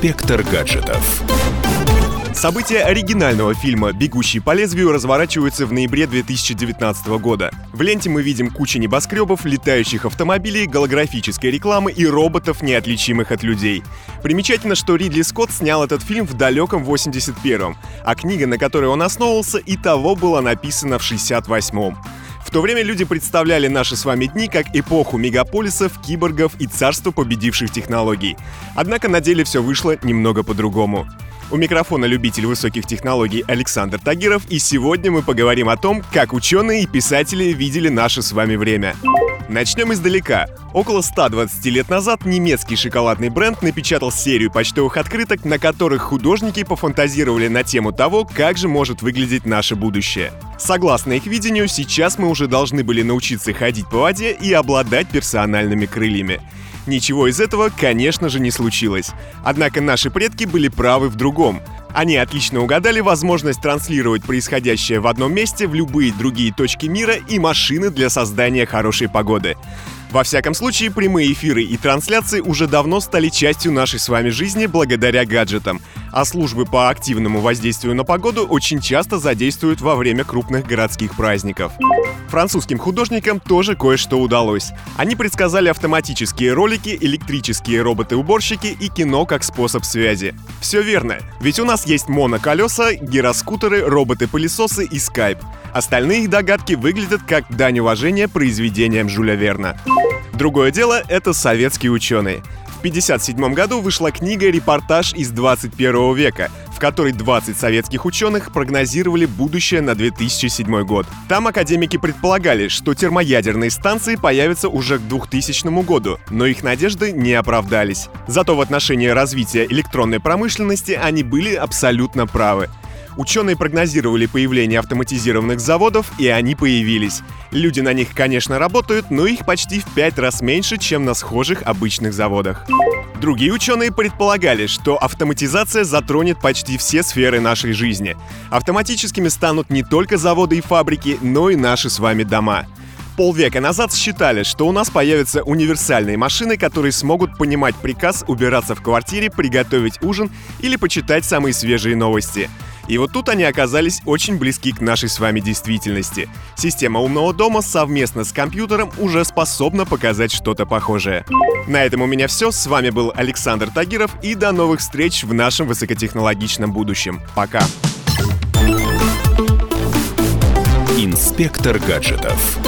Инспектор гаджетов. События оригинального фильма «Бегущий по лезвию» разворачиваются в ноябре 2019 года. В ленте мы видим кучу небоскребов, летающих автомобилей, голографической рекламы и роботов, неотличимых от людей. Примечательно, что Ридли Скотт снял этот фильм в далеком 81-м, а книга, на которой он основывался, и того была написана в 68-м. В то время люди представляли наши с вами дни как эпоху мегаполисов, киборгов и царство победивших технологий. Однако на деле все вышло немного по-другому. У микрофона любитель высоких технологий Александр Тагиров, и сегодня мы поговорим о том, как ученые и писатели видели наше с вами время. Начнем издалека. Около 120 лет назад немецкий шоколадный бренд напечатал серию почтовых открыток, на которых художники пофантазировали на тему того, как же может выглядеть наше будущее. Согласно их видению, сейчас мы уже должны были научиться ходить по воде и обладать персональными крыльями. Ничего из этого, конечно же, не случилось. Однако наши предки были правы в другом. Они отлично угадали возможность транслировать происходящее в одном месте в любые другие точки мира и машины для создания хорошей погоды. Во всяком случае, прямые эфиры и трансляции уже давно стали частью нашей с вами жизни благодаря гаджетам, а службы по активному воздействию на погоду очень часто задействуют во время крупных городских праздников. Французским художникам тоже кое-что удалось. Они предсказали автоматические ролики, электрические роботы-уборщики и кино как способ связи. Все верно, ведь у нас есть моноколеса, гироскутеры, роботы-пылесосы и скайп. Остальные их догадки выглядят как дань уважения произведениям Жюля Верна. Другое дело — это советские ученые. В 1957 году вышла книга «Репортаж из 21 века», в которой 20 советских ученых прогнозировали будущее на 2007 год. Там академики предполагали, что термоядерные станции появятся уже к 2000 году, но их надежды не оправдались. Зато в отношении развития электронной промышленности они были абсолютно правы. Ученые прогнозировали появление автоматизированных заводов, и они появились. Люди на них, конечно, работают, но их почти в пять раз меньше, чем на схожих обычных заводах. Другие ученые предполагали, что автоматизация затронет почти все сферы нашей жизни. Автоматическими станут не только заводы и фабрики, но и наши с вами дома полвека назад считали, что у нас появятся универсальные машины, которые смогут понимать приказ убираться в квартире, приготовить ужин или почитать самые свежие новости. И вот тут они оказались очень близки к нашей с вами действительности. Система умного дома совместно с компьютером уже способна показать что-то похожее. На этом у меня все. С вами был Александр Тагиров и до новых встреч в нашем высокотехнологичном будущем. Пока. Инспектор гаджетов.